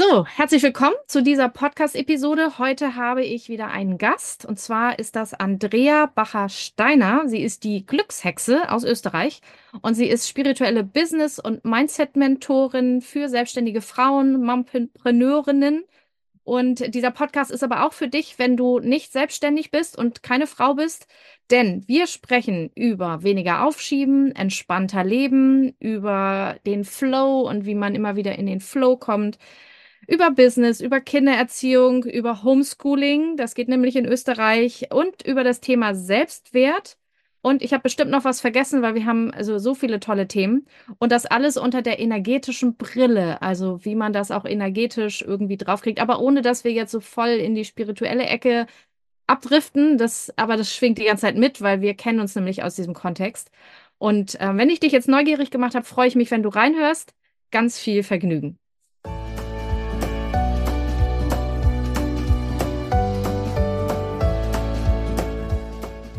So, herzlich willkommen zu dieser Podcast-Episode. Heute habe ich wieder einen Gast und zwar ist das Andrea Bacher-Steiner. Sie ist die Glückshexe aus Österreich und sie ist spirituelle Business- und Mindset-Mentorin für selbstständige Frauen, Mompreneurinnen. Und dieser Podcast ist aber auch für dich, wenn du nicht selbstständig bist und keine Frau bist, denn wir sprechen über weniger Aufschieben, entspannter Leben, über den Flow und wie man immer wieder in den Flow kommt über Business, über Kindererziehung, über Homeschooling, das geht nämlich in Österreich, und über das Thema Selbstwert. Und ich habe bestimmt noch was vergessen, weil wir haben also so viele tolle Themen. Und das alles unter der energetischen Brille, also wie man das auch energetisch irgendwie draufkriegt, aber ohne dass wir jetzt so voll in die spirituelle Ecke abdriften. Das, aber das schwingt die ganze Zeit mit, weil wir kennen uns nämlich aus diesem Kontext. Und äh, wenn ich dich jetzt neugierig gemacht habe, freue ich mich, wenn du reinhörst. Ganz viel Vergnügen.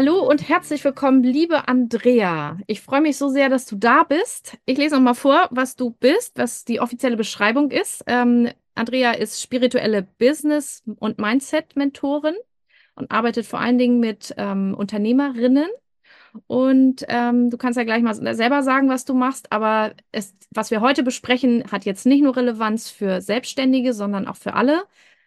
Hallo und herzlich willkommen, liebe Andrea. Ich freue mich so sehr, dass du da bist. Ich lese noch mal vor, was du bist, was die offizielle Beschreibung ist. Ähm, Andrea ist spirituelle Business- und Mindset-Mentorin und arbeitet vor allen Dingen mit ähm, Unternehmerinnen. Und ähm, du kannst ja gleich mal selber sagen, was du machst. Aber es, was wir heute besprechen, hat jetzt nicht nur Relevanz für Selbstständige, sondern auch für alle.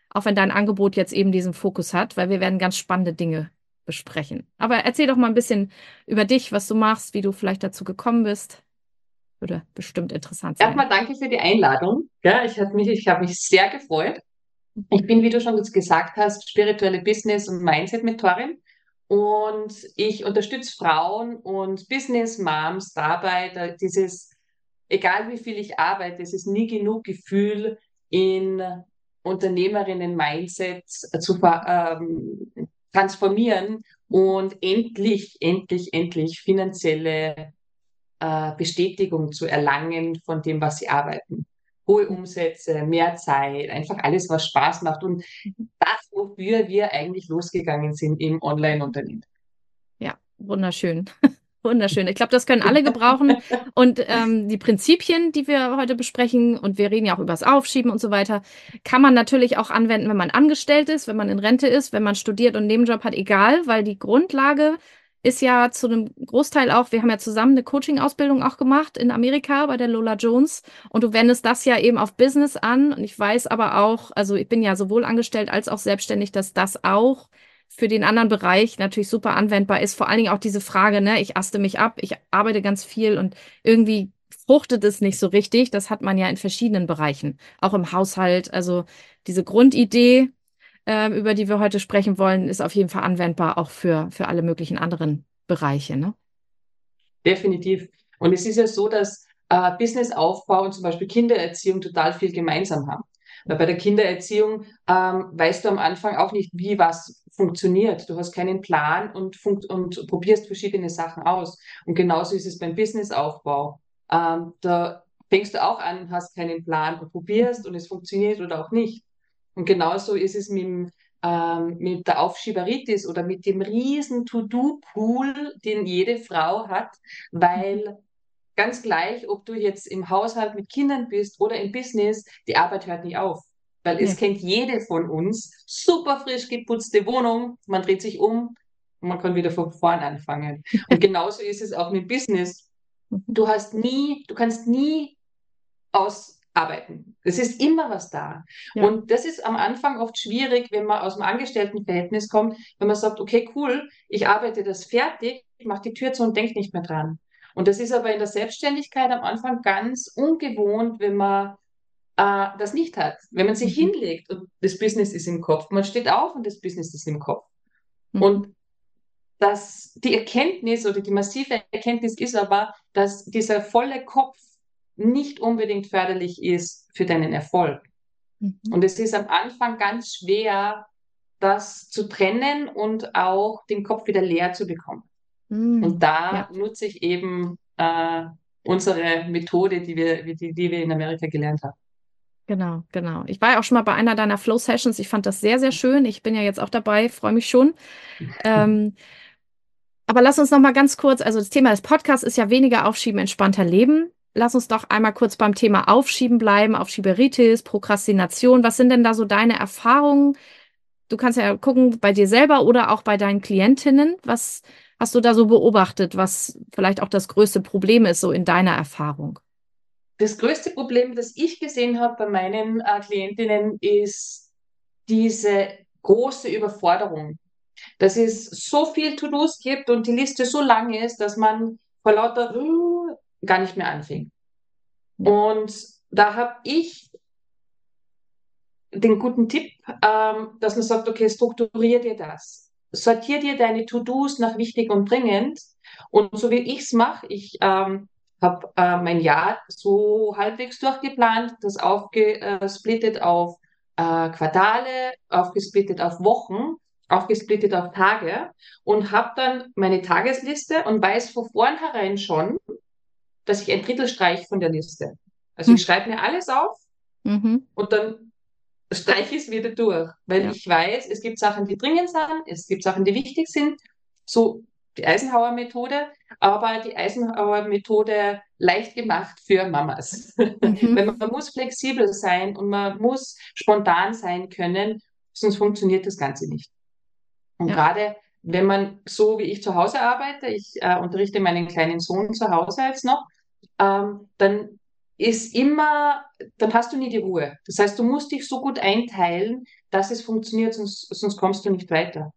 Auch wenn dein Angebot jetzt eben diesen Fokus hat, weil wir werden ganz spannende Dinge besprechen. Aber erzähl doch mal ein bisschen über dich, was du machst, wie du vielleicht dazu gekommen bist. Würde bestimmt interessant sein. Erstmal danke für die Einladung. Ja, ich habe mich, ich hab mich sehr gefreut. Ich bin, wie du schon gesagt hast, spirituelle Business- und Mindset-Mentorin. Und ich unterstütze Frauen und Business-Moms dabei, dieses, egal wie viel ich arbeite, es ist nie genug Gefühl in Unternehmerinnen-Mindset zu ähm, transformieren und endlich, endlich, endlich finanzielle äh, Bestätigung zu erlangen von dem, was sie arbeiten. Hohe Umsätze, mehr Zeit, einfach alles, was Spaß macht und das, wofür wir eigentlich losgegangen sind im Online-Unternehmen. Ja, wunderschön. Wunderschön. Ich glaube, das können alle gebrauchen. Und ähm, die Prinzipien, die wir heute besprechen, und wir reden ja auch über das Aufschieben und so weiter, kann man natürlich auch anwenden, wenn man angestellt ist, wenn man in Rente ist, wenn man studiert und einen Nebenjob hat, egal, weil die Grundlage ist ja zu einem Großteil auch, wir haben ja zusammen eine Coaching-Ausbildung auch gemacht in Amerika bei der Lola Jones und du wendest das ja eben auf Business an und ich weiß aber auch, also ich bin ja sowohl angestellt als auch selbstständig, dass das auch für den anderen Bereich natürlich super anwendbar ist. Vor allen Dingen auch diese Frage, ne, ich aste mich ab, ich arbeite ganz viel und irgendwie fruchtet es nicht so richtig. Das hat man ja in verschiedenen Bereichen, auch im Haushalt. Also diese Grundidee, äh, über die wir heute sprechen wollen, ist auf jeden Fall anwendbar auch für, für alle möglichen anderen Bereiche. Ne? Definitiv. Und es ist ja so, dass äh, Businessaufbau und zum Beispiel Kindererziehung total viel gemeinsam haben. Weil bei der Kindererziehung ähm, weißt du am Anfang auch nicht, wie was funktioniert. Du hast keinen Plan und, und probierst verschiedene Sachen aus. Und genauso ist es beim Businessaufbau. Ähm, da fängst du auch an, hast keinen Plan und probierst und es funktioniert oder auch nicht. Und genauso ist es mit, ähm, mit der Aufschieberitis oder mit dem riesen To-Do-Pool, den jede Frau hat, weil ganz gleich, ob du jetzt im Haushalt mit Kindern bist oder im Business, die Arbeit hört nicht auf. Weil es kennt jede von uns, super frisch geputzte Wohnung, man dreht sich um und man kann wieder von vorn anfangen. Und genauso ist es auch mit Business. Mhm. Du hast nie, du kannst nie ausarbeiten. Es ist immer was da. Ja. Und das ist am Anfang oft schwierig, wenn man aus dem Angestelltenverhältnis kommt, wenn man sagt, okay, cool, ich arbeite das fertig, ich mache die Tür zu und denke nicht mehr dran. Und das ist aber in der Selbstständigkeit am Anfang ganz ungewohnt, wenn man äh, das nicht hat. Wenn man sich mhm. hinlegt und das Business ist im Kopf, man steht auf und das Business ist im Kopf. Mhm. Und das, die Erkenntnis oder die massive Erkenntnis ist aber, dass dieser volle Kopf nicht unbedingt förderlich ist für deinen Erfolg. Mhm. Und es ist am Anfang ganz schwer, das zu trennen und auch den Kopf wieder leer zu bekommen. Mm, Und da ja, nutze ich eben äh, unsere Methode, die wir, die, die wir in Amerika gelernt haben. Genau, genau. Ich war ja auch schon mal bei einer deiner Flow-Sessions. Ich fand das sehr, sehr schön. Ich bin ja jetzt auch dabei, freue mich schon. Ähm, aber lass uns noch mal ganz kurz, also das Thema des Podcasts ist ja weniger Aufschieben, entspannter Leben. Lass uns doch einmal kurz beim Thema Aufschieben bleiben, Aufschieberitis, Prokrastination. Was sind denn da so deine Erfahrungen? Du kannst ja gucken bei dir selber oder auch bei deinen Klientinnen. Was hast du da so beobachtet, was vielleicht auch das größte Problem ist, so in deiner Erfahrung? Das größte Problem, das ich gesehen habe bei meinen äh, Klientinnen, ist diese große Überforderung. Dass es so viel To-Dos gibt und die Liste so lang ist, dass man vor lauter uh, gar nicht mehr anfängt. Und da habe ich den guten Tipp, ähm, dass man sagt, okay, strukturier dir das. Sortier dir deine To-Dos nach wichtig und dringend. Und so wie ich es mache, ich habe äh, mein Jahr so halbwegs durchgeplant, das aufgesplittet auf äh, Quartale, aufgesplittet auf Wochen, aufgesplittet auf Tage und habe dann meine Tagesliste und weiß von vornherein schon, dass ich ein Drittel streiche von der Liste. Also Hm. ich schreibe mir alles auf Mhm. und dann streiche ich es wieder durch, weil Ja. ich weiß, es gibt Sachen, die dringend sind, es gibt Sachen, die wichtig sind, so die Eisenhower-Methode, aber die Eisenhower-Methode leicht gemacht für Mamas. Mhm. Weil man, man muss flexibel sein und man muss spontan sein können, sonst funktioniert das Ganze nicht. Und Ja. gerade wenn man so wie ich zu Hause arbeite, ich äh, unterrichte meinen kleinen Sohn zu Hause jetzt noch, ähm, dann ist immer, dann hast du nie die Ruhe. Das heißt, du musst dich so gut einteilen, dass es funktioniert, sonst, sonst kommst du nicht weiter.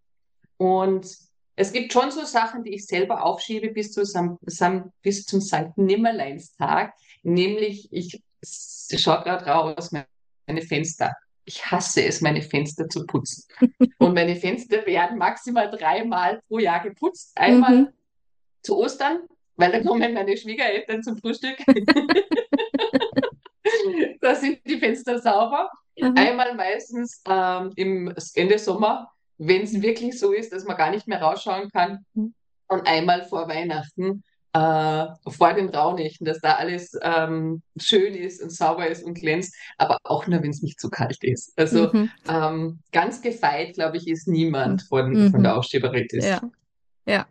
Und es gibt schon so Sachen, die ich selber aufschiebe bis, zu, Sam- Sam- bis zum Sankt Nimmerleinstag, nämlich ich schaue gerade raus, meine Fenster. Ich hasse es, meine Fenster zu putzen. Und meine Fenster werden maximal dreimal pro Jahr geputzt. Einmal Mhm. zu Ostern, weil da kommen meine Schwiegereltern zum Frühstück. da sind die Fenster sauber. Aha. Einmal meistens ähm, im Ende Sommer, wenn es wirklich so ist, dass man gar nicht mehr rausschauen kann. Mhm. Und einmal vor Weihnachten, äh, vor den Rauhnächten, dass da alles ähm, schön ist und sauber ist und glänzt, aber auch nur, wenn es nicht zu kalt ist. Also Mhm. ähm, ganz gefeit, glaube ich, ist niemand von, Mhm. von der Aufschieberitis. Ja, ja.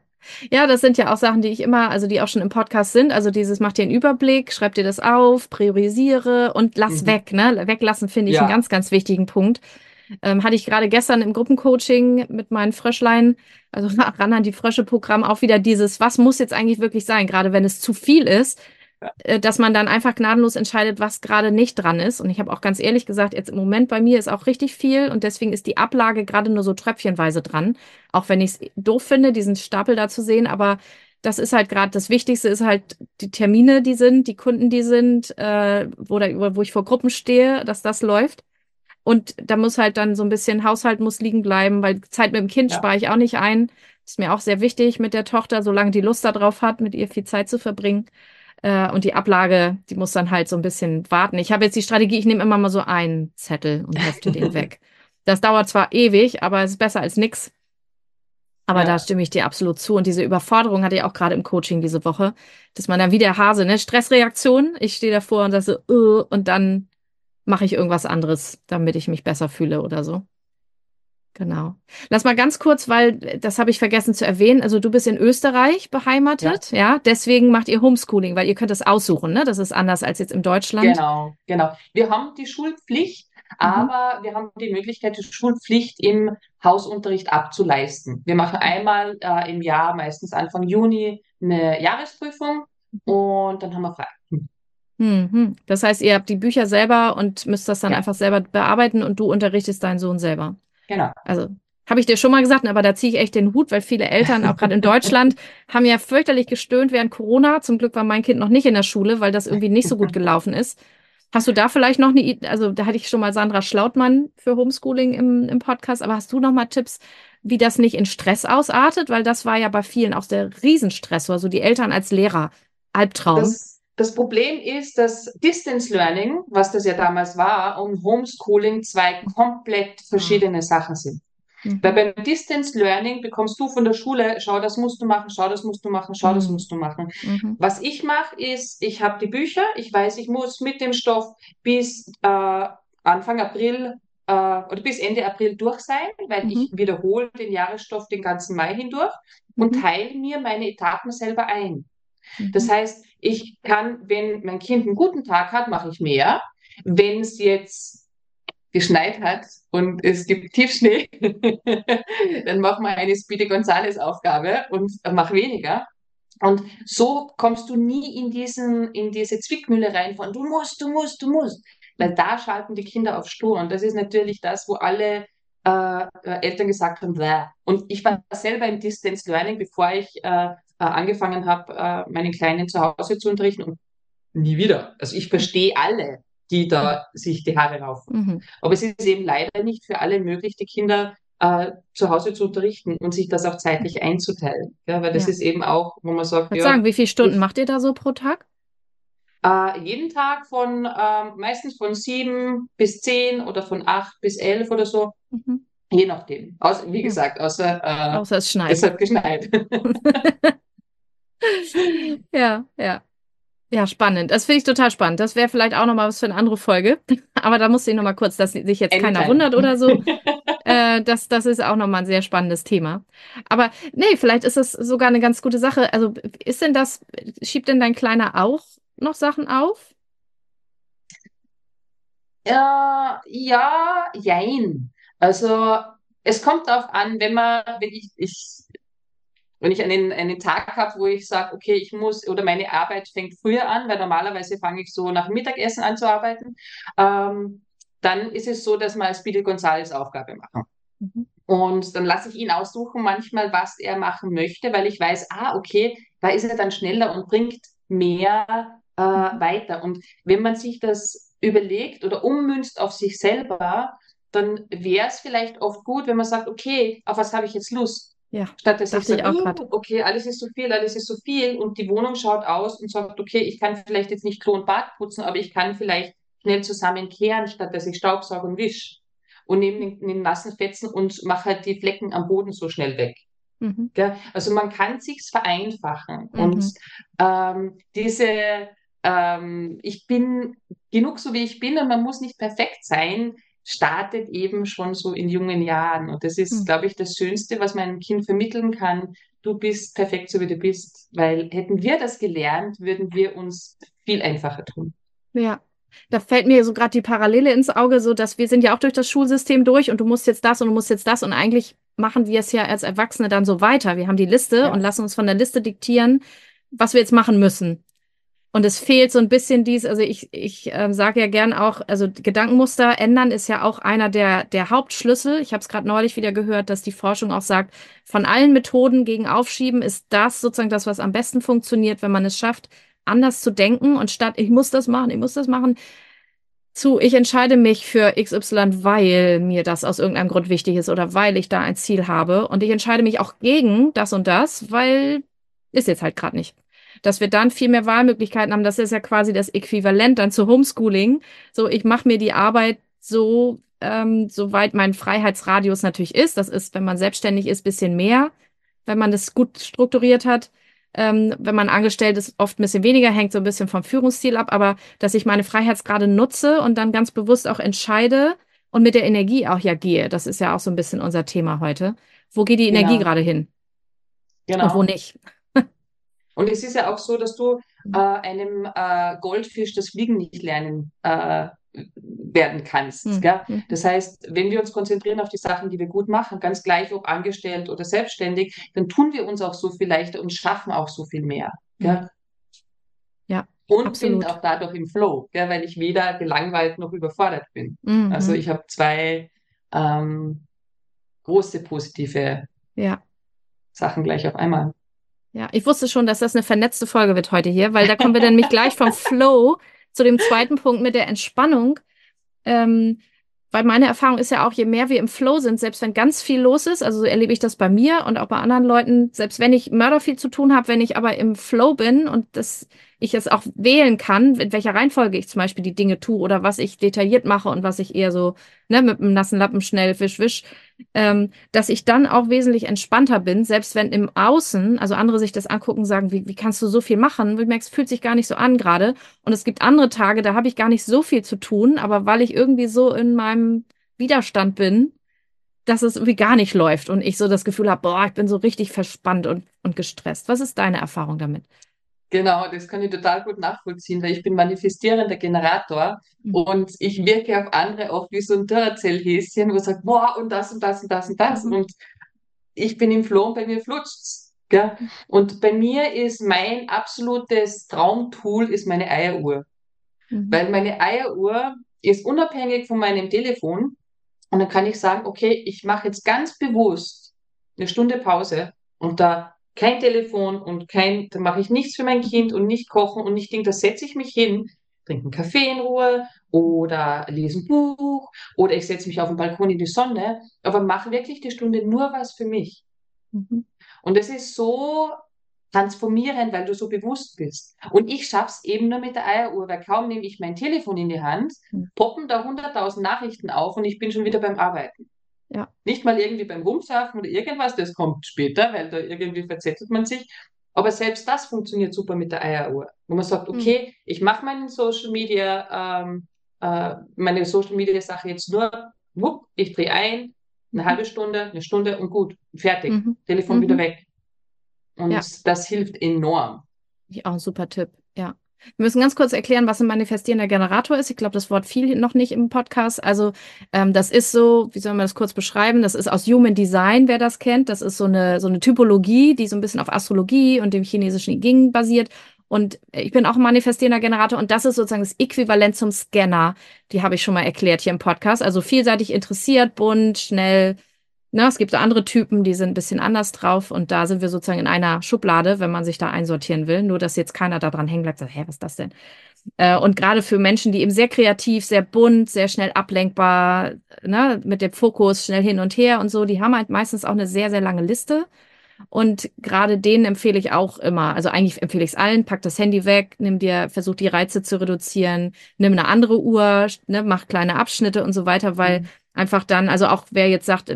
Ja, das sind ja auch Sachen, die ich immer, also die auch schon im Podcast sind. Also dieses, mach dir einen Überblick, schreib dir das auf, priorisiere und lass Mhm. weg. Ne? Weglassen finde ich einen Ja. ganz, ganz wichtigen Punkt. Ähm, hatte ich gerade gestern im Gruppencoaching mit meinen Fröschlein, also ran an die Frösche-Programm, auch wieder dieses, was muss jetzt eigentlich wirklich sein, gerade wenn es zu viel ist, äh, dass man dann einfach gnadenlos entscheidet, was gerade nicht dran ist. Und ich habe auch ganz ehrlich gesagt, jetzt im Moment bei mir ist auch richtig viel und deswegen ist die Ablage gerade nur so tröpfchenweise dran. Auch wenn ich es doof finde, diesen Stapel da zu sehen, aber das ist halt gerade das Wichtigste, ist halt die Termine, die sind, die Kunden, die sind, äh, wo, da, wo ich vor Gruppen stehe, dass das läuft. Und da muss halt dann so ein bisschen Haushalt muss liegen bleiben, weil Zeit mit dem Kind Ja. spare ich auch nicht ein. Ist mir auch sehr wichtig mit der Tochter, solange die Lust darauf hat, mit ihr viel Zeit zu verbringen. Äh, und die Ablage, die muss dann halt so ein bisschen warten. Ich habe jetzt die Strategie, ich nehme immer mal so einen Zettel und hefte den weg. Das dauert zwar ewig, aber es ist besser als nix. Aber Ja. da stimme ich dir absolut zu. Und diese Überforderung hatte ich auch gerade im Coaching diese Woche, dass man dann wie der Hase, ne, Stressreaktion, ich stehe davor und sage so, uh, und dann mache ich irgendwas anderes, damit ich mich besser fühle oder so. Genau. Lass mal ganz kurz, weil das habe ich vergessen zu erwähnen. Also du bist in Österreich beheimatet, ja. Deswegen macht ihr Homeschooling, weil ihr könnt es aussuchen, ne? Das ist anders als jetzt in Deutschland. Genau, genau. Wir haben die Schulpflicht, Mhm. aber wir haben die Möglichkeit, die Schulpflicht im Hausunterricht abzuleisten. Wir machen einmal äh, im Jahr, meistens Anfang Juni, eine Jahresprüfung und dann haben wir frei. Hm. Mhm. Das heißt, ihr habt die Bücher selber und müsst das dann Ja. einfach selber bearbeiten und du unterrichtest deinen Sohn selber. Genau. Also habe ich dir schon mal gesagt, aber da ziehe ich echt den Hut, weil viele Eltern, auch gerade in Deutschland, haben ja fürchterlich gestöhnt während Corona. Zum Glück war mein Kind noch nicht in der Schule, weil das irgendwie nicht so gut gelaufen ist. Hast du da vielleicht noch eine, also da hatte ich schon mal Sandra Schlautmann für Homeschooling im, im Podcast, aber hast du noch mal Tipps, wie das nicht in Stress ausartet? Weil das war ja bei vielen auch der Riesenstressor, so die Eltern als Lehrer, Albtraum. Das, das Problem ist, dass Distance Learning, was das ja damals war, und Homeschooling zwei komplett verschiedene Sachen sind. Mhm. Weil beim Distance Learning bekommst du von der Schule, schau, das musst du machen, schau, das musst du machen, schau, mhm. das musst du machen. Mhm. Was ich mache, ist, ich habe die Bücher, ich weiß, ich muss mit dem Stoff bis äh, Anfang April äh, oder bis Ende April durch sein, weil ich mhm. wiederhole den Jahresstoff den ganzen Mai hindurch und mhm. teile mir meine Etappen selber ein. Das heißt, ich kann, wenn mein Kind einen guten Tag hat, mache ich mehr. Wenn es jetzt geschneit hat und es gibt Tiefschnee, dann mach mal eine Speedy Gonzales Aufgabe und mach weniger. Und so kommst du nie in diesen, in diese Zwickmühle rein von du musst, du musst, du musst. Weil da schalten die Kinder auf Stur. Und das ist natürlich das, wo alle äh, Eltern gesagt haben, Bäh. und ich war selber im Distance Learning, bevor ich äh, äh angefangen habe, äh, meinen Kleinen zu Hause zu unterrichten und nie wieder. Also ich verstehe alle die da sich die Haare raufen. Mhm. Aber es ist eben leider nicht für alle möglich, die Kinder äh, zu Hause zu unterrichten und sich das auch zeitlich einzuteilen. Ja, weil das ja. ist eben auch, wo man sagt, ja, sagen, wie viele Stunden ich, macht ihr da so pro Tag? Äh, jeden Tag von äh, meistens von sieben bis zehn oder von acht bis elf oder so. Mhm. Je nachdem. Aus, wie gesagt, außer, äh, außer es schneit. Es hat geschneit. ja, ja. Ja, spannend. Das finde ich total spannend. Das wäre vielleicht auch nochmal was für eine andere Folge. Aber da musste ich nochmal kurz, dass sich jetzt Anytime. keiner wundert oder so. äh, das, das ist auch nochmal ein sehr spannendes Thema. Aber nee, vielleicht ist das sogar eine ganz gute Sache. Also ist denn das, schiebt denn dein Kleiner auch noch Sachen auf? Äh, ja, jein. Also es kommt darauf an, wenn man, wenn ich, ich wenn ich einen, einen Tag habe, wo ich sage, okay, ich muss, oder meine Arbeit fängt früher an, weil normalerweise fange ich so nach Mittagessen an zu arbeiten, ähm, dann ist es so, dass wir Speedy Gonzales Aufgabe machen. Mhm. Und dann lasse ich ihn aussuchen manchmal, was er machen möchte, weil ich weiß, ah, okay, da ist er dann schneller und bringt mehr äh, mhm. weiter. Und wenn man sich das überlegt oder ummünzt auf sich selber, dann wäre es vielleicht oft gut, wenn man sagt, okay, auf was habe ich jetzt Lust? Ja, Statt dass ich sage, oh, okay, alles ist so viel, alles ist so viel und die Wohnung schaut aus und sagt, okay, ich kann vielleicht jetzt nicht Klo und Bad putzen, aber ich kann vielleicht schnell zusammenkehren, statt dass ich Staubsauge und wisch und neben den, den nassen Fetzen und mache halt die Flecken am Boden so schnell weg. Mhm. Ja, also man kann sich's vereinfachen mhm. und ähm, diese ähm, ich bin genug so wie ich bin und man muss nicht perfekt sein startet eben schon so in jungen Jahren. Und das ist, mhm. glaube ich, das Schönste, was man einem Kind vermitteln kann. Du bist perfekt, so wie du bist. Weil hätten wir das gelernt, würden wir uns viel einfacher tun. Ja. Da fällt mir so gerade die Parallele ins Auge, so dass wir sind ja auch durch das Schulsystem durch und du musst jetzt das und du musst jetzt das und eigentlich machen wir es ja als Erwachsene dann so weiter. Wir haben die Liste ja. und lassen uns von der Liste diktieren, was wir jetzt machen müssen. Und es fehlt so ein bisschen dies, also ich, ich äh, sage ja gern auch, also Gedankenmuster ändern ist ja auch einer der, der Hauptschlüssel. Ich habe es gerade neulich wieder gehört, dass die Forschung auch sagt, von allen Methoden gegen Aufschieben ist das sozusagen das, was am besten funktioniert, wenn man es schafft, anders zu denken und statt ich muss das machen, ich muss das machen, zu ich entscheide mich für XY, weil mir das aus irgendeinem Grund wichtig ist oder weil ich da ein Ziel habe. Und ich entscheide mich auch gegen das und das, weil ist jetzt halt gerade nicht dass wir dann viel mehr Wahlmöglichkeiten haben. Das ist ja quasi das Äquivalent dann zu Homeschooling. So, ich mache mir die Arbeit so, ähm, soweit mein Freiheitsradius natürlich ist. Das ist, wenn man selbstständig ist, bisschen mehr, wenn man das gut strukturiert hat. Ähm, wenn man angestellt ist, oft ein bisschen weniger, hängt so ein bisschen vom Führungsstil ab, aber dass ich meine Freiheitsgrade nutze und dann ganz bewusst auch entscheide und mit der Energie auch ja gehe. Das ist ja auch so ein bisschen unser Thema heute. Wo geht die Energie genau. gerade hin? Genau. Und wo nicht? Und es ist ja auch so, dass du mhm. äh, einem äh, Goldfisch das Fliegen nicht lernen äh, werden kannst. Mhm. mhm. Das heißt, wenn wir uns konzentrieren auf die Sachen, die wir gut machen, ganz gleich ob angestellt oder selbstständig, dann tun wir uns auch so viel leichter und schaffen auch so viel mehr. Mhm. Ja. Und absolut. bin auch dadurch im Flow, gell, weil ich weder gelangweilt noch überfordert bin. Mhm. Also ich habe zwei ähm, große positive ja. Sachen gleich auf einmal. Ja, ich wusste schon, dass das eine vernetzte Folge wird heute hier, weil da kommen wir dann nämlich gleich vom Flow zu dem zweiten Punkt mit der Entspannung. Ähm, weil meine Erfahrung ist ja auch, je mehr wir im Flow sind, selbst wenn ganz viel los ist, also so erlebe ich das bei mir und auch bei anderen Leuten, selbst wenn ich Mörder viel zu tun habe, wenn ich aber im Flow bin und das ich es auch wählen kann, in welcher Reihenfolge ich zum Beispiel die Dinge tue oder was ich detailliert mache und was ich eher so ne, mit einem nassen Lappen schnell wisch, wisch, ähm, dass ich dann auch wesentlich entspannter bin, selbst wenn im Außen, also andere sich das angucken, sagen, wie, wie kannst du so viel machen? Ich merke, es fühlt sich gar nicht so an gerade. Und es gibt andere Tage, da habe ich gar nicht so viel zu tun, aber weil ich irgendwie so in meinem Widerstand bin, dass es irgendwie gar nicht läuft und ich so das Gefühl habe, boah, ich bin so richtig verspannt und, und gestresst. Was ist deine Erfahrung damit? Genau, das kann ich total gut nachvollziehen, weil ich bin manifestierender Generator mhm. und ich wirke auf andere oft wie so ein Duracell-Häschen, wo sagt, boah, und das und das und das und das. Mhm. Und ich bin im Floh und bei mir flutscht's. Gell? Und bei mir ist mein absolutes Traumtool ist meine Eieruhr. Mhm. Weil meine Eieruhr ist unabhängig von meinem Telefon und dann kann ich sagen, okay, ich mache jetzt ganz bewusst eine Stunde Pause und da kein Telefon und kein, da mache ich nichts für mein Kind und nicht kochen und nicht Ding, da setze ich mich hin, trinke einen Kaffee in Ruhe oder lese ein Buch oder ich setze mich auf den Balkon in die Sonne, aber mache wirklich die Stunde nur was für mich. Mhm. Und es ist so transformieren, weil du so bewusst bist. Und ich schaff's eben nur mit der Eieruhr, weil kaum nehme ich mein Telefon in die Hand, hm. poppen da 100.000 Nachrichten auf und ich bin schon wieder beim Arbeiten. Ja. Nicht mal irgendwie beim Rumsurfen oder irgendwas, das kommt später, weil da irgendwie verzettelt man sich. Aber selbst das funktioniert super mit der Eieruhr, wo man sagt, hm. okay, hm. ich mache meinen Social Media, ähm, äh, meine Social Media Sache jetzt nur, wupp, ich drehe ein, eine mhm. halbe Stunde, eine Stunde und gut, fertig. Mhm. Telefon mhm. wieder weg. Und ja. das hilft enorm. Auch ein super Tipp, ja. Wir müssen ganz kurz erklären, was ein manifestierender Generator ist. Ich glaube, das Wort fiel noch nicht im Podcast. Also ähm, das ist so, wie soll man das kurz beschreiben? Das ist aus Human Design, wer das kennt. Das ist so eine, so eine Typologie, die so ein bisschen auf Astrologie und dem chinesischen I Ging basiert. Und ich bin auch ein manifestierender Generator und das ist sozusagen das Äquivalent zum Scanner. Die habe ich schon mal erklärt hier im Podcast. Also vielseitig interessiert, bunt, schnell, Ne, es gibt so andere Typen, die sind ein bisschen anders drauf und da sind wir sozusagen in einer Schublade, wenn man sich da einsortieren will. Nur, dass jetzt keiner da dran hängen bleibt, sagt, hä, was ist das denn? Äh, und gerade für Menschen, die eben sehr kreativ, sehr bunt, sehr schnell ablenkbar, ne, mit dem Fokus schnell hin und her und so, die haben halt meistens auch eine sehr, sehr lange Liste. Und gerade denen empfehle ich auch immer, also eigentlich empfehle ich es allen, pack das Handy weg, nimm dir, versuch die Reize zu reduzieren, nimm eine andere Uhr, ne, mach kleine Abschnitte und so weiter, weil mhm. einfach dann, also auch wer jetzt sagt,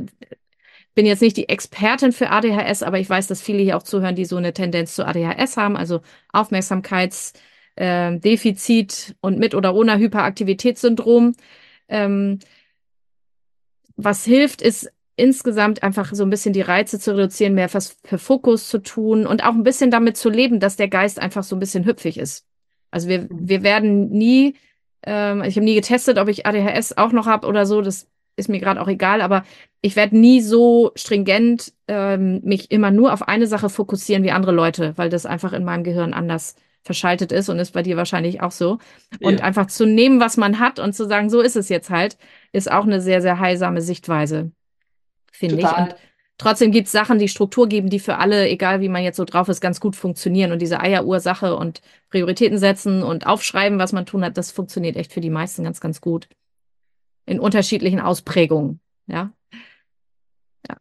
bin jetzt nicht die Expertin für ADHS, aber ich weiß, dass viele hier auch zuhören, die so eine Tendenz zu ADHS haben, also Aufmerksamkeitsdefizit äh, und mit oder ohne Hyperaktivitätssyndrom. Ähm, was hilft, ist insgesamt einfach so ein bisschen die Reize zu reduzieren, mehr was für Fokus zu tun und auch ein bisschen damit zu leben, dass der Geist einfach so ein bisschen hüpfig ist. Also wir, wir werden nie, ähm, ich habe nie getestet, ob ich ADHS auch noch habe oder so, das ist mir gerade auch egal, aber ich werde nie so stringent ähm, mich immer nur auf eine Sache fokussieren wie andere Leute, weil das einfach in meinem Gehirn anders verschaltet ist und ist bei dir wahrscheinlich auch so. Und ja. einfach zu nehmen, was man hat und zu sagen, so ist es jetzt halt, ist auch eine sehr, sehr heilsame Sichtweise, finde ich. Und trotzdem gibt es Sachen, die Struktur geben, die für alle, egal wie man jetzt so drauf ist, ganz gut funktionieren. Und diese Eierursache und Prioritäten setzen und aufschreiben, was man tun hat, das funktioniert echt für die meisten ganz, ganz gut in unterschiedlichen Ausprägungen. Ja. ja.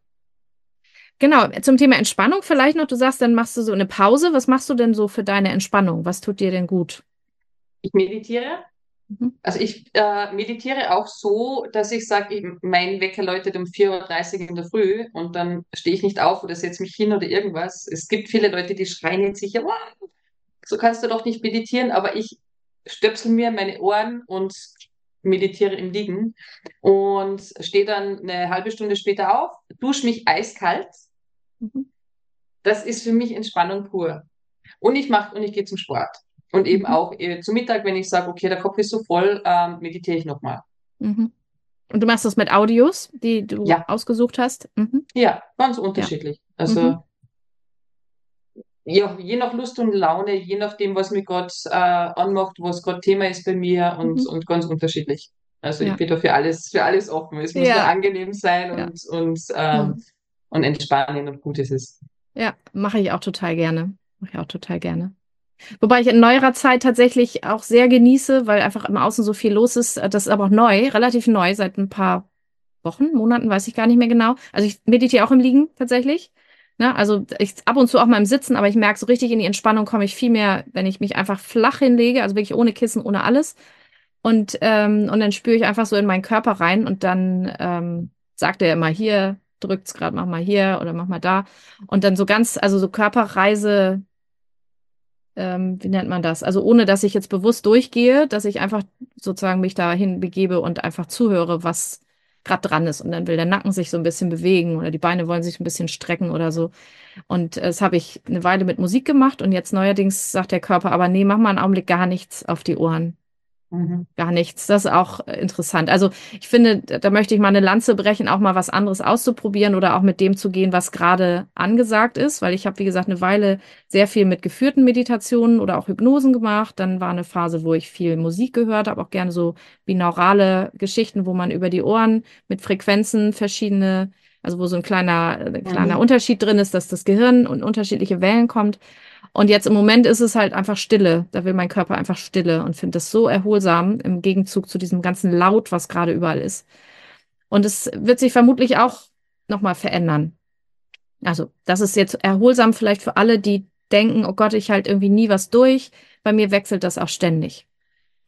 Genau, zum Thema Entspannung vielleicht noch. Du sagst, dann machst du so eine Pause. Was machst du denn so für deine Entspannung? Was tut dir denn gut? Ich meditiere. Mhm. Also ich äh, meditiere auch so, dass ich sage, mein Wecker läutet um 4.30 Uhr in der Früh und dann stehe ich nicht auf oder setze mich hin oder irgendwas. Es gibt viele Leute, die schreien jetzt sicher, so kannst du doch nicht meditieren, aber ich stöpsel mir meine Ohren und meditiere im Liegen und stehe dann eine halbe Stunde später auf, dusche mich eiskalt. Mhm. Das ist für mich Entspannung pur. Und ich mache und ich gehe zum Sport. Und eben mhm. auch äh, zu Mittag, wenn ich sage, okay, der Kopf ist so voll, ähm, meditiere ich nochmal. Mhm. Und du machst das mit Audios, die du ja. ausgesucht hast? Mhm. Ja, ganz unterschiedlich. Ja. Also mhm ja, je nach Lust und Laune, je nachdem, was mich gerade äh, anmacht, was gerade Thema ist bei mir und, mhm. und ganz unterschiedlich. Also ja. ich bin da für alles, für alles offen. Es muss ja. nur angenehm sein und, ja. und, ähm, mhm. und entspannen und gut ist es. Ja, mache ich auch total gerne. Mache ich auch total gerne. Wobei ich in neuerer Zeit tatsächlich auch sehr genieße, weil einfach im Außen so viel los ist. Das ist aber auch neu, relativ neu, seit ein paar Wochen, Monaten, weiß ich gar nicht mehr genau. Also ich meditiere auch im Liegen tatsächlich. Ne? Also ich ab und zu auch mal im Sitzen, aber ich merke so richtig in die Entspannung komme ich viel mehr, wenn ich mich einfach flach hinlege, also wirklich ohne Kissen, ohne alles. Und, ähm, und dann spüre ich einfach so in meinen Körper rein und dann ähm, sagt er immer hier, drückt's gerade, mach mal hier oder mach mal da. Und dann so ganz, also so Körperreise, ähm, wie nennt man das? Also ohne, dass ich jetzt bewusst durchgehe, dass ich einfach sozusagen mich dahin begebe und einfach zuhöre, was gerade dran ist. Und dann will der Nacken sich so ein bisschen bewegen oder die Beine wollen sich ein bisschen strecken oder so. Und das habe ich eine Weile mit Musik gemacht und jetzt neuerdings sagt der Körper, aber nee, mach mal einen Augenblick gar nichts auf die Ohren. Mhm. Gar nichts. Das ist auch äh, interessant. Also ich finde, da möchte ich mal eine Lanze brechen, auch mal was anderes auszuprobieren oder auch mit dem zu gehen, was gerade angesagt ist, weil ich habe, wie gesagt, eine Weile sehr viel mit geführten Meditationen oder auch Hypnosen gemacht. Dann war eine Phase, wo ich viel Musik gehört habe, auch gerne so binaurale Geschichten, wo man über die Ohren mit Frequenzen verschiedene, also wo so ein kleiner, ein äh, kleiner mhm. Unterschied drin ist, dass das Gehirn und unterschiedliche Wellen kommt. Und jetzt im Moment ist es halt einfach Stille. Da will mein Körper einfach Stille und finde das so erholsam im Gegenzug zu diesem ganzen Laut, was gerade überall ist. Und es wird sich vermutlich auch nochmal verändern. Also, das ist jetzt erholsam vielleicht für alle, die denken, oh Gott, ich halte irgendwie nie was durch. Bei mir wechselt das auch ständig.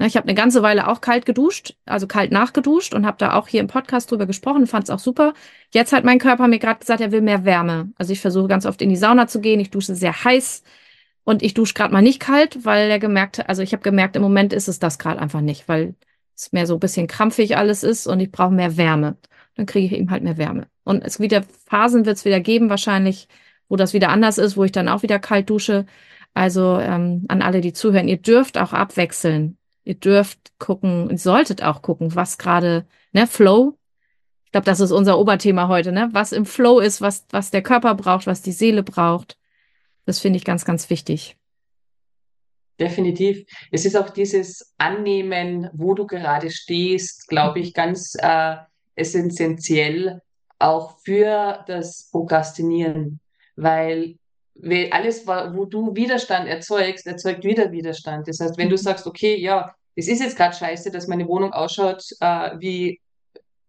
Ich habe eine ganze Weile auch kalt geduscht, also kalt nachgeduscht und habe da auch hier im Podcast drüber gesprochen, fand es auch super. Jetzt hat mein Körper mir gerade gesagt, er will mehr Wärme. Also ich versuche ganz oft in die Sauna zu gehen. Ich dusche sehr heiß. Und ich dusche gerade mal nicht kalt, weil er gemerkt hat, also ich habe gemerkt, im Moment ist es das gerade einfach nicht, weil es mehr so ein bisschen krampfig alles ist und ich brauche mehr Wärme. Dann kriege ich eben halt mehr Wärme. Und es wieder Phasen wird es wieder geben, wahrscheinlich, wo das wieder anders ist, wo ich dann auch wieder kalt dusche. Also ähm, an alle, die zuhören, ihr dürft auch abwechseln. Ihr dürft gucken und solltet auch gucken, was gerade, ne, Flow. Ich glaube, das ist unser Oberthema heute, ne? Was im Flow ist, was, was der Körper braucht, was die Seele braucht. Das finde ich ganz, ganz wichtig. Definitiv. Es ist auch dieses Annehmen, wo du gerade stehst, glaube ich, ganz äh, essentiell auch für das Prokrastinieren, weil alles, wo du Widerstand erzeugst, erzeugt wieder Widerstand. Das heißt, wenn du mhm. sagst, okay, ja, es ist jetzt gerade scheiße, dass meine Wohnung ausschaut äh, wie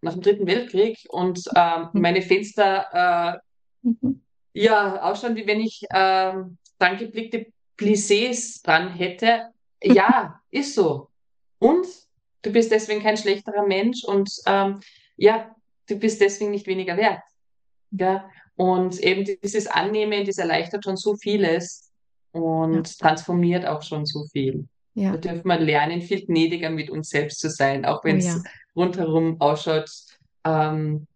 nach dem Dritten Weltkrieg und äh, meine Fenster äh, mhm ja, ausschauen, wie wenn ich ähm, dann geblickte Plissés dran hätte. Ja, ist so. Und du bist deswegen kein schlechterer Mensch und ähm, ja, du bist deswegen nicht weniger wert. Ja? Und eben dieses Annehmen, das erleichtert schon so vieles und ja. transformiert auch schon so viel. Ja. Da dürfen wir lernen, viel gnädiger mit uns selbst zu sein, auch wenn es oh, ja. rundherum ausschaut, ähm,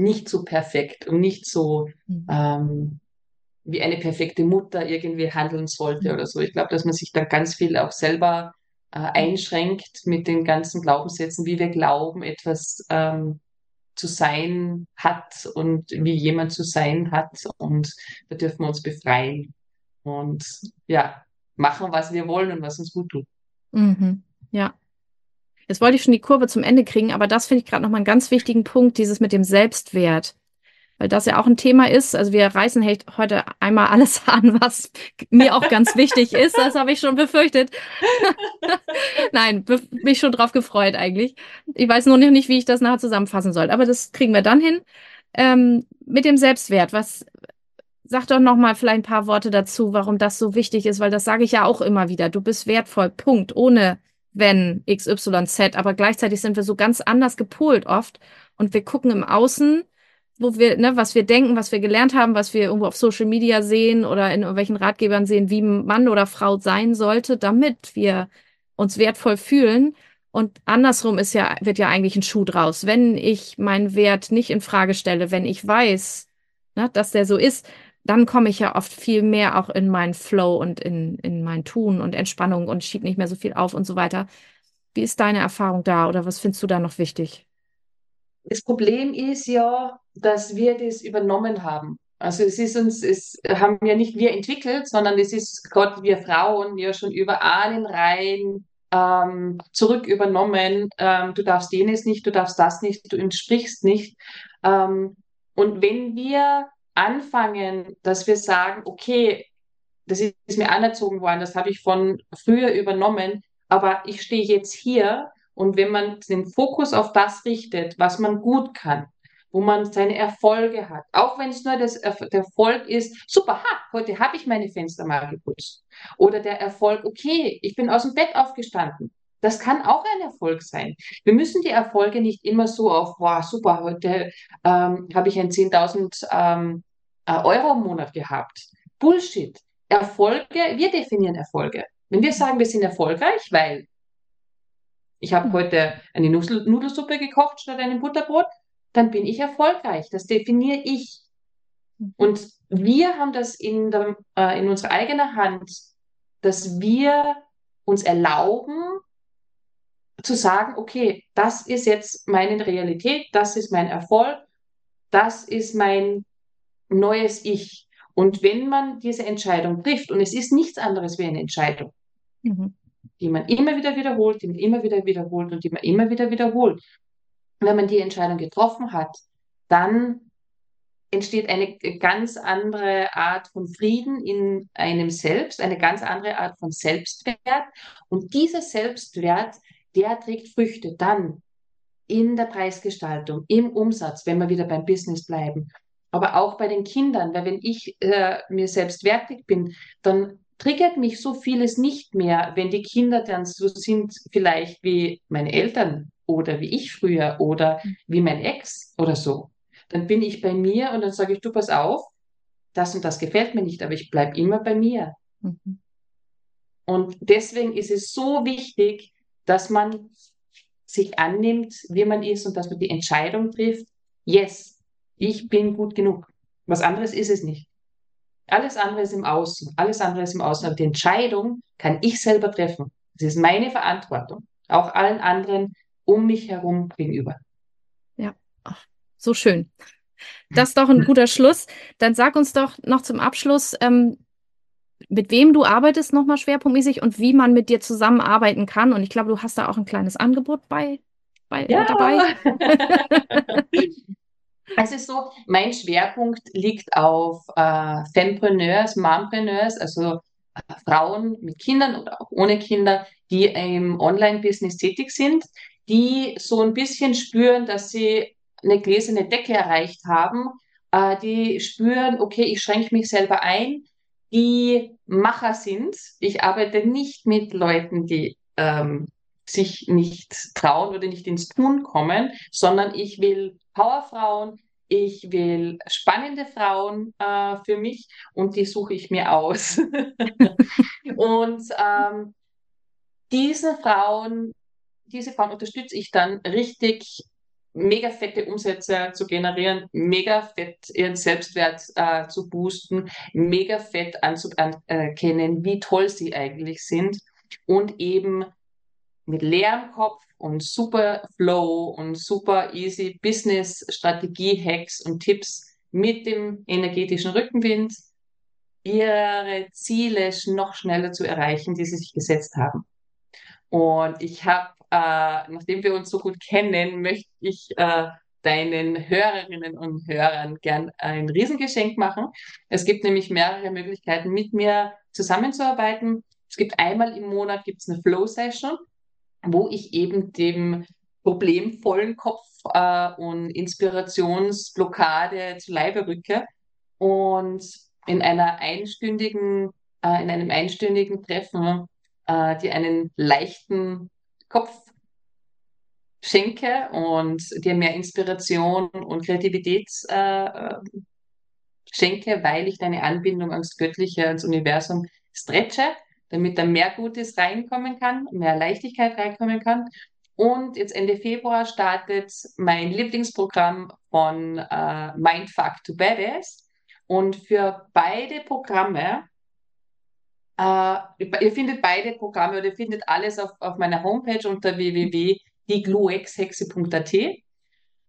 nicht so perfekt und nicht so mhm. ähm, wie eine perfekte Mutter irgendwie handeln sollte mhm. oder so. Ich glaube, dass man sich da ganz viel auch selber äh, einschränkt mit den ganzen Glaubenssätzen, wie wir glauben, etwas ähm, zu sein hat und wie jemand zu sein hat. Und da dürfen wir uns befreien und ja, machen, was wir wollen und was uns gut tut. Mhm. Ja, Jetzt wollte ich schon die Kurve zum Ende kriegen, aber das finde ich gerade nochmal einen ganz wichtigen Punkt, dieses mit dem Selbstwert. Weil das ja auch ein Thema ist. Also wir reißen heute einmal alles an, was mir auch ganz wichtig ist. Das habe ich schon befürchtet. Nein, mich schon drauf gefreut eigentlich. Ich weiß nur nicht, wie ich das nachher zusammenfassen soll. Aber das kriegen wir dann hin. Ähm, mit dem Selbstwert, was, Sag doch noch mal vielleicht ein paar Worte dazu, warum das so wichtig ist, weil das sage ich ja auch immer wieder. Du bist wertvoll, Punkt. Ohne wenn XYZ, aber gleichzeitig sind wir so ganz anders gepolt oft und wir gucken im Außen, wo wir, ne, was wir denken, was wir gelernt haben, was wir irgendwo auf Social Media sehen oder in irgendwelchen Ratgebern sehen, wie Mann oder Frau sein sollte, damit wir uns wertvoll fühlen. Und andersrum ist ja, wird ja eigentlich ein Schuh draus. Wenn ich meinen Wert nicht in Frage stelle, wenn ich weiß, ne, dass der so ist, dann komme ich ja oft viel mehr auch in meinen Flow und in, in mein Tun und Entspannung und schiebe nicht mehr so viel auf und so weiter. Wie ist deine Erfahrung da oder was findest du da noch wichtig? Das Problem ist ja, dass wir das übernommen haben. Also es ist uns, es haben ja nicht wir entwickelt, sondern es ist Gott, wir Frauen ja schon über Ahnenreihen ähm, zurück übernommen. Ähm, du darfst jenes nicht, du darfst das nicht, du entsprichst nicht. Ähm, und wenn wir anfangen, dass wir sagen, okay, das ist mir anerzogen worden, das habe ich von früher übernommen, aber ich stehe jetzt hier und wenn man den Fokus auf das richtet, was man gut kann, wo man seine Erfolge hat. Auch wenn es nur das, der Erfolg ist, super, ha, heute habe ich meine Fenster mal geputzt. Oder der Erfolg, okay, ich bin aus dem Bett aufgestanden. Das kann auch ein Erfolg sein. Wir müssen die Erfolge nicht immer so auf, wow, super, heute ähm, habe ich ein 10.000 ähm, äh, Euro im Monat gehabt. Bullshit. Erfolge, wir definieren Erfolge. Wenn wir sagen, wir sind erfolgreich, weil ich habe hm. heute eine Nudelsuppe gekocht statt einem Butterbrot, dann bin ich erfolgreich. Das definiere ich. Mhm. Und wir haben das in, der, äh, in unserer eigenen Hand, dass wir uns erlauben, zu sagen, okay, das ist jetzt meine Realität, das ist mein Erfolg, das ist mein neues Ich. Und wenn man diese Entscheidung trifft, und es ist nichts anderes wie eine Entscheidung, mhm. die man immer wieder wiederholt, die man immer wieder wiederholt und die man immer wieder wiederholt, wenn man die Entscheidung getroffen hat, dann entsteht eine ganz andere Art von Frieden in einem selbst, eine ganz andere Art von Selbstwert. Und dieser Selbstwert, der trägt Früchte dann in der Preisgestaltung, im Umsatz, wenn wir wieder beim Business bleiben, aber auch bei den Kindern, weil wenn ich äh, mir selbst wertig bin, dann triggert mich so vieles nicht mehr, wenn die Kinder dann so sind, vielleicht wie meine Eltern oder wie ich früher oder wie mein Ex oder so. Dann bin ich bei mir und dann sage ich, du pass auf, das und das gefällt mir nicht, aber ich bleibe immer bei mir. Mhm. Und deswegen ist es so wichtig, dass man sich annimmt, wie man ist und dass man die Entscheidung trifft, yes, ich bin gut genug. Was anderes ist es nicht. Alles andere ist im Außen. Alles andere ist im Außen. Aber die Entscheidung kann ich selber treffen. Das ist meine Verantwortung. Auch allen anderen um mich herum gegenüber. Ja, Ach, so schön. Das ist doch ein guter Schluss. Dann sag uns doch noch zum Abschluss, ähm, mit wem du arbeitest nochmal schwerpunktmäßig und wie man mit dir zusammenarbeiten kann. Und ich glaube, du hast da auch ein kleines Angebot bei, bei ja. dabei. Es ist so, mein Schwerpunkt liegt auf äh, Fempreneurs, Mompreneurs, also äh, Frauen mit Kindern oder auch ohne Kinder, die im Online-Business tätig sind, die so ein bisschen spüren, dass sie eine gläserne Decke erreicht haben, äh, die spüren, okay, ich schränke mich selber ein, die Macher sind. Ich arbeite nicht mit Leuten, die ähm, sich nicht trauen oder nicht ins Tun kommen, sondern ich will Powerfrauen, ich will spannende Frauen äh, für mich und die suche ich mir aus. und ähm, diese Frauen, diese Frauen unterstütze ich dann richtig mega fette Umsätze zu generieren, mega fett ihren Selbstwert äh, zu boosten, mega fett anzuerkennen, wie toll sie eigentlich sind und eben mit leerem Kopf und super Flow und super easy Business Strategie Hacks und Tipps mit dem energetischen Rückenwind ihre Ziele noch schneller zu erreichen, die sie sich gesetzt haben. Und ich habe, äh, nachdem wir uns so gut kennen, möchte ich äh, deinen Hörerinnen und Hörern gern ein Riesengeschenk machen. Es gibt nämlich mehrere Möglichkeiten, mit mir zusammenzuarbeiten. Es gibt einmal im Monat gibt's eine Flow Session wo ich eben dem problemvollen Kopf äh, und Inspirationsblockade zu Leibe rücke und in einer einstündigen, äh, in einem einstündigen Treffen äh, dir einen leichten Kopf schenke und dir mehr Inspiration und Kreativität äh, schenke, weil ich deine Anbindung ans Göttliche, ans Universum stretche damit da mehr Gutes reinkommen kann, mehr Leichtigkeit reinkommen kann. Und jetzt Ende Februar startet mein Lieblingsprogramm von äh, Mindfuck to Badass. Und für beide Programme, äh, ihr findet beide Programme oder ihr findet alles auf, auf meiner Homepage unter www.diegluexhexe.at.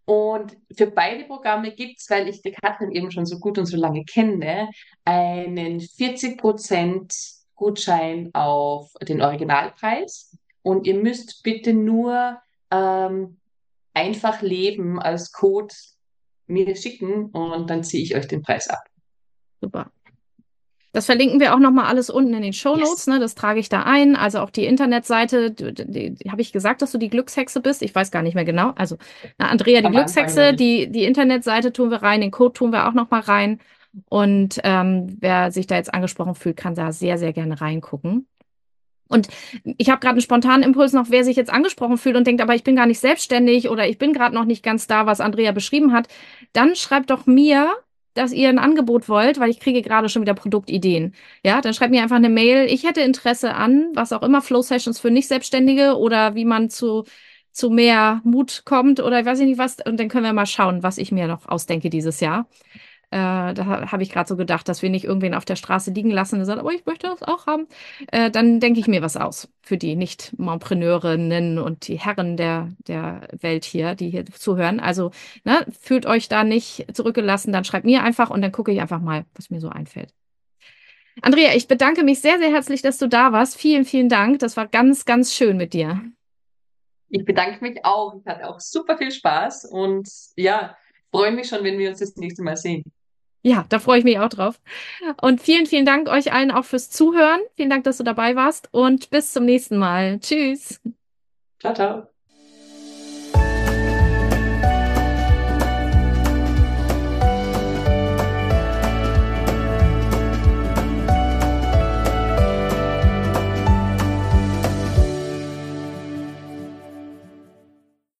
Und für beide Programme gibt es, weil ich die Katrin eben schon so gut und so lange kenne, einen 40 Prozent Gutschein auf den Originalpreis. Und ihr müsst bitte nur ähm, einfach leben als Code mir schicken und dann ziehe ich euch den Preis ab. Super. Das verlinken wir auch nochmal alles unten in den Show Notes. Yes. Ne? Das trage ich da ein. Also auch die Internetseite. Habe ich gesagt, dass du die Glückshexe bist? Ich weiß gar nicht mehr genau. Also na, Andrea, die Am Glückshexe, die, die Internetseite tun wir rein, den Code tun wir auch nochmal rein. Und ähm, wer sich da jetzt angesprochen fühlt, kann da sehr, sehr gerne reingucken. Und ich habe gerade einen spontanen Impuls noch, wer sich jetzt angesprochen fühlt und denkt, aber ich bin gar nicht selbstständig oder ich bin gerade noch nicht ganz da, was Andrea beschrieben hat, dann schreibt doch mir, dass ihr ein Angebot wollt, weil ich kriege gerade schon wieder Produktideen. Ja, dann schreibt mir einfach eine Mail. Ich hätte Interesse an, was auch immer, Flow Sessions für Nicht-Selbstständige oder wie man zu, zu mehr Mut kommt oder ich weiß nicht was. Und dann können wir mal schauen, was ich mir noch ausdenke dieses Jahr. Äh, da habe ich gerade so gedacht, dass wir nicht irgendwen auf der Straße liegen lassen und sagen, aber ich möchte das auch haben. Äh, dann denke ich mir was aus für die Nicht-Montpreneurinnen und die Herren der, der Welt hier, die hier zuhören. Also ne, fühlt euch da nicht zurückgelassen, dann schreibt mir einfach und dann gucke ich einfach mal, was mir so einfällt. Andrea, ich bedanke mich sehr, sehr herzlich, dass du da warst. Vielen, vielen Dank. Das war ganz, ganz schön mit dir. Ich bedanke mich auch. Ich hatte auch super viel Spaß und ja, freue mich schon, wenn wir uns das nächste Mal sehen. Ja, da freue ich mich auch drauf. Und vielen, vielen Dank euch allen auch fürs Zuhören. Vielen Dank, dass du dabei warst und bis zum nächsten Mal. Tschüss. Ciao, ciao.